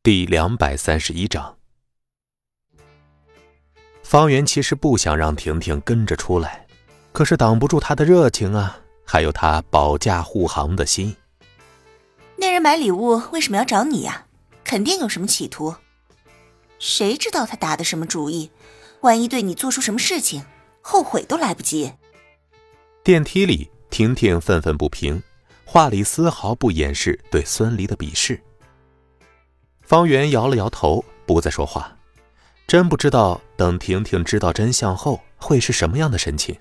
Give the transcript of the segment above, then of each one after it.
第两百三十一章，方圆其实不想让婷婷跟着出来，可是挡不住她的热情啊，还有她保驾护航的心。那人买礼物为什么要找你呀？肯定有什么企图。谁知道他打的什么主意？万一对你做出什么事情，后悔都来不及。电梯里，婷婷愤愤不平，话里丝毫不掩饰对孙离的鄙视。方圆摇了摇头，不再说话。真不知道等婷婷知道真相后会是什么样的神情。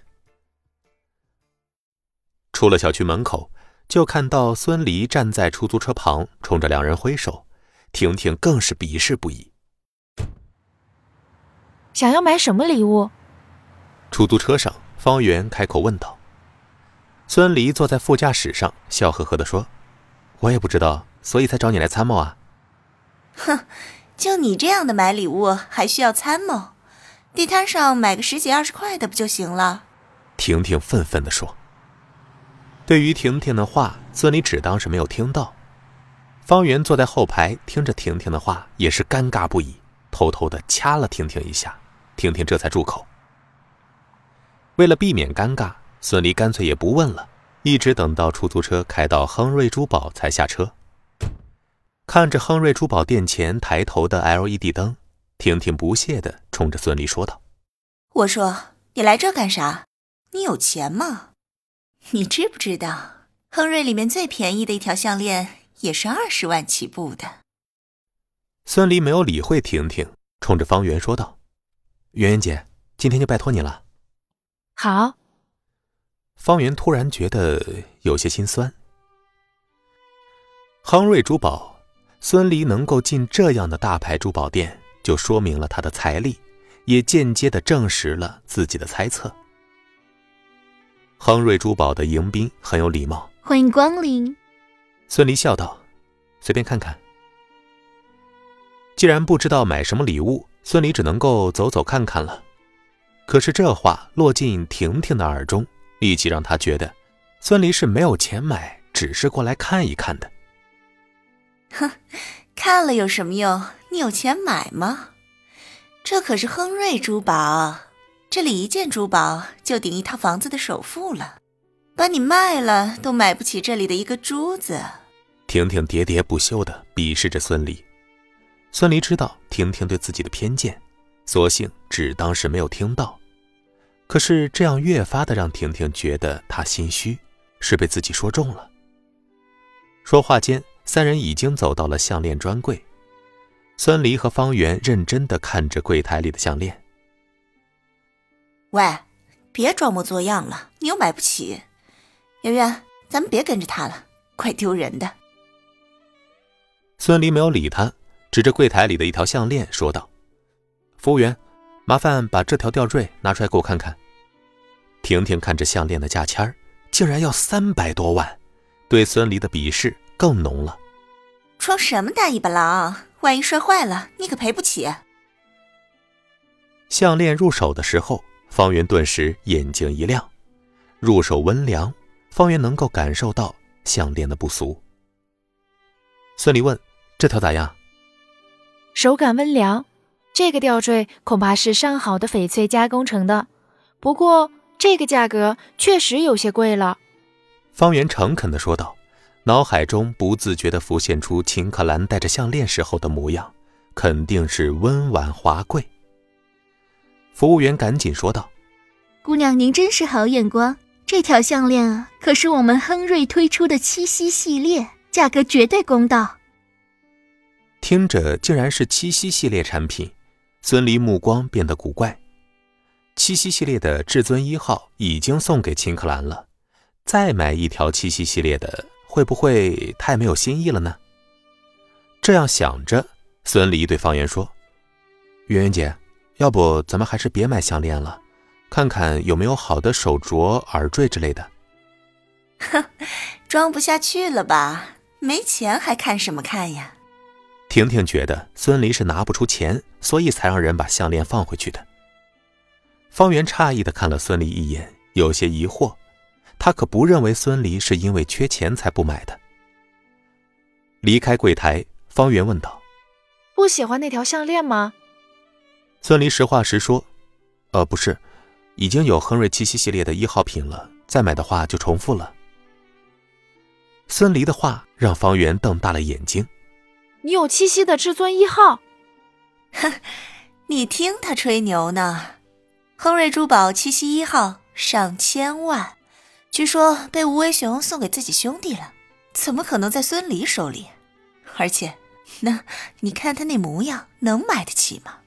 出了小区门口，就看到孙离站在出租车旁，冲着两人挥手。婷婷更是鄙视不已。想要买什么礼物？出租车上，方圆开口问道。孙离坐在副驾驶上，笑呵呵地说：“我也不知道，所以才找你来参谋啊。”哼，就你这样的买礼物还需要参谋？地摊上买个十几二十块的不就行了？婷婷愤愤地说。对于婷婷的话，孙俪只当是没有听到。方圆坐在后排，听着婷婷的话，也是尴尬不已，偷偷的掐了婷婷一下，婷婷这才住口。为了避免尴尬，孙俪干脆也不问了，一直等到出租车开到亨瑞珠宝才下车。看着亨瑞珠宝店前抬头的 LED 灯，婷婷不屑地冲着孙俪说道：“我说你来这干啥？你有钱吗？你知不知道，亨瑞里面最便宜的一条项链也是二十万起步的。”孙俪没有理会婷婷，冲着方圆说道：“圆圆姐，今天就拜托你了。”好。方圆突然觉得有些心酸。亨瑞珠宝。孙离能够进这样的大牌珠宝店，就说明了他的财力，也间接的证实了自己的猜测。亨瑞珠宝的迎宾很有礼貌，欢迎光临。孙离笑道：“随便看看。”既然不知道买什么礼物，孙离只能够走走看看了。可是这话落进婷婷的耳中，立即让她觉得，孙离是没有钱买，只是过来看一看的。哼，看了有什么用？你有钱买吗？这可是亨瑞珠宝，这里一件珠宝就顶一套房子的首付了，把你卖了都买不起这里的一个珠子。婷婷喋喋不休地鄙视着孙离。孙离知道婷婷对自己的偏见，索性只当是没有听到。可是这样越发的让婷婷觉得她心虚，是被自己说中了。说话间。三人已经走到了项链专柜，孙离和方圆认真的看着柜台里的项链。喂，别装模作样了，你又买不起。圆圆，咱们别跟着他了，怪丢人的。孙离没有理他，指着柜台里的一条项链说道：“服务员，麻烦把这条吊坠拿出来给我看看。”婷婷看着项链的价签竟然要三百多万，对孙离的鄙视。更浓了，装什么大尾巴狼？万一摔坏了，你可赔不起。项链入手的时候，方圆顿时眼睛一亮，入手温凉，方圆能够感受到项链的不俗。孙俪问：“这条咋样？”手感温凉，这个吊坠恐怕是上好的翡翠加工成的，不过这个价格确实有些贵了。方圆诚恳的说道。脑海中不自觉地浮现出秦可兰戴着项链时候的模样，肯定是温婉华贵。服务员赶紧说道：“姑娘，您真是好眼光，这条项链啊，可是我们亨瑞推出的七夕系列，价格绝对公道。”听着竟然是七夕系列产品，孙离目光变得古怪。七夕系列的至尊一号已经送给秦可兰了，再买一条七夕系列的。会不会太没有新意了呢？这样想着，孙离对方圆说：“圆圆姐，要不咱们还是别买项链了，看看有没有好的手镯、耳坠之类的。”哼，装不下去了吧？没钱还看什么看呀？婷婷觉得孙离是拿不出钱，所以才让人把项链放回去的。方圆诧异的看了孙离一眼，有些疑惑。他可不认为孙离是因为缺钱才不买的。离开柜台，方圆问道：“不喜欢那条项链吗？孙离实话实说：“呃，不是，已经有亨瑞七夕系列的一号品了，再买的话就重复了。”孙离的话让方圆瞪大了眼睛：“你有七夕的至尊一号？哼，你听他吹牛呢！亨瑞珠宝七夕一号上千万，据说被吴为雄送给自己兄弟了，怎么可能在孙离手里？而且……”那你看他那模样，能买得起吗？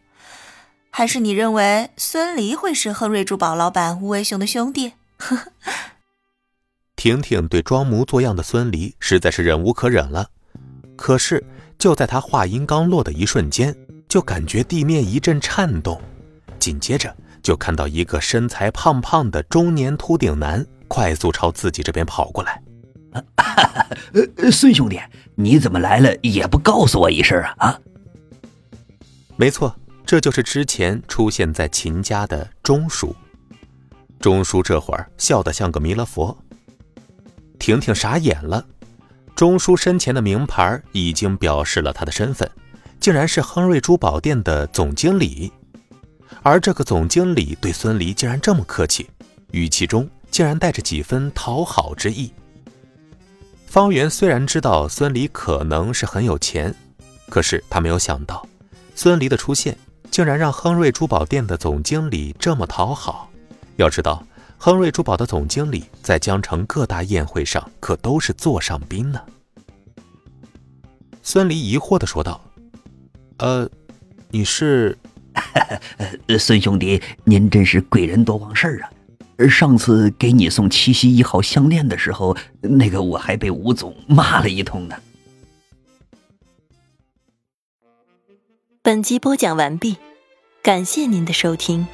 还是你认为孙离会是亨瑞珠宝老板吴为雄的兄弟？婷婷对装模作样的孙离实在是忍无可忍了。可是就在她话音刚落的一瞬间，就感觉地面一阵颤动，紧接着就看到一个身材胖胖的中年秃顶男快速朝自己这边跑过来。呃，孙兄弟，你怎么来了也不告诉我一声啊？啊，没错，这就是之前出现在秦家的钟叔。钟叔这会儿笑得像个弥勒佛。婷婷傻眼了，钟叔身前的名牌已经表示了他的身份，竟然是亨瑞珠宝店的总经理。而这个总经理对孙离竟然这么客气，语气中竟然带着几分讨好之意。方圆虽然知道孙离可能是很有钱，可是他没有想到，孙离的出现竟然让亨瑞珠宝店的总经理这么讨好。要知道，亨瑞珠宝的总经理在江城各大宴会上可都是座上宾呢。孙离疑惑的说道：“呃，你是？孙兄弟，您真是贵人多忘事儿啊！”上次给你送七夕一号项链的时候，那个我还被吴总骂了一通呢。本集播讲完毕，感谢您的收听。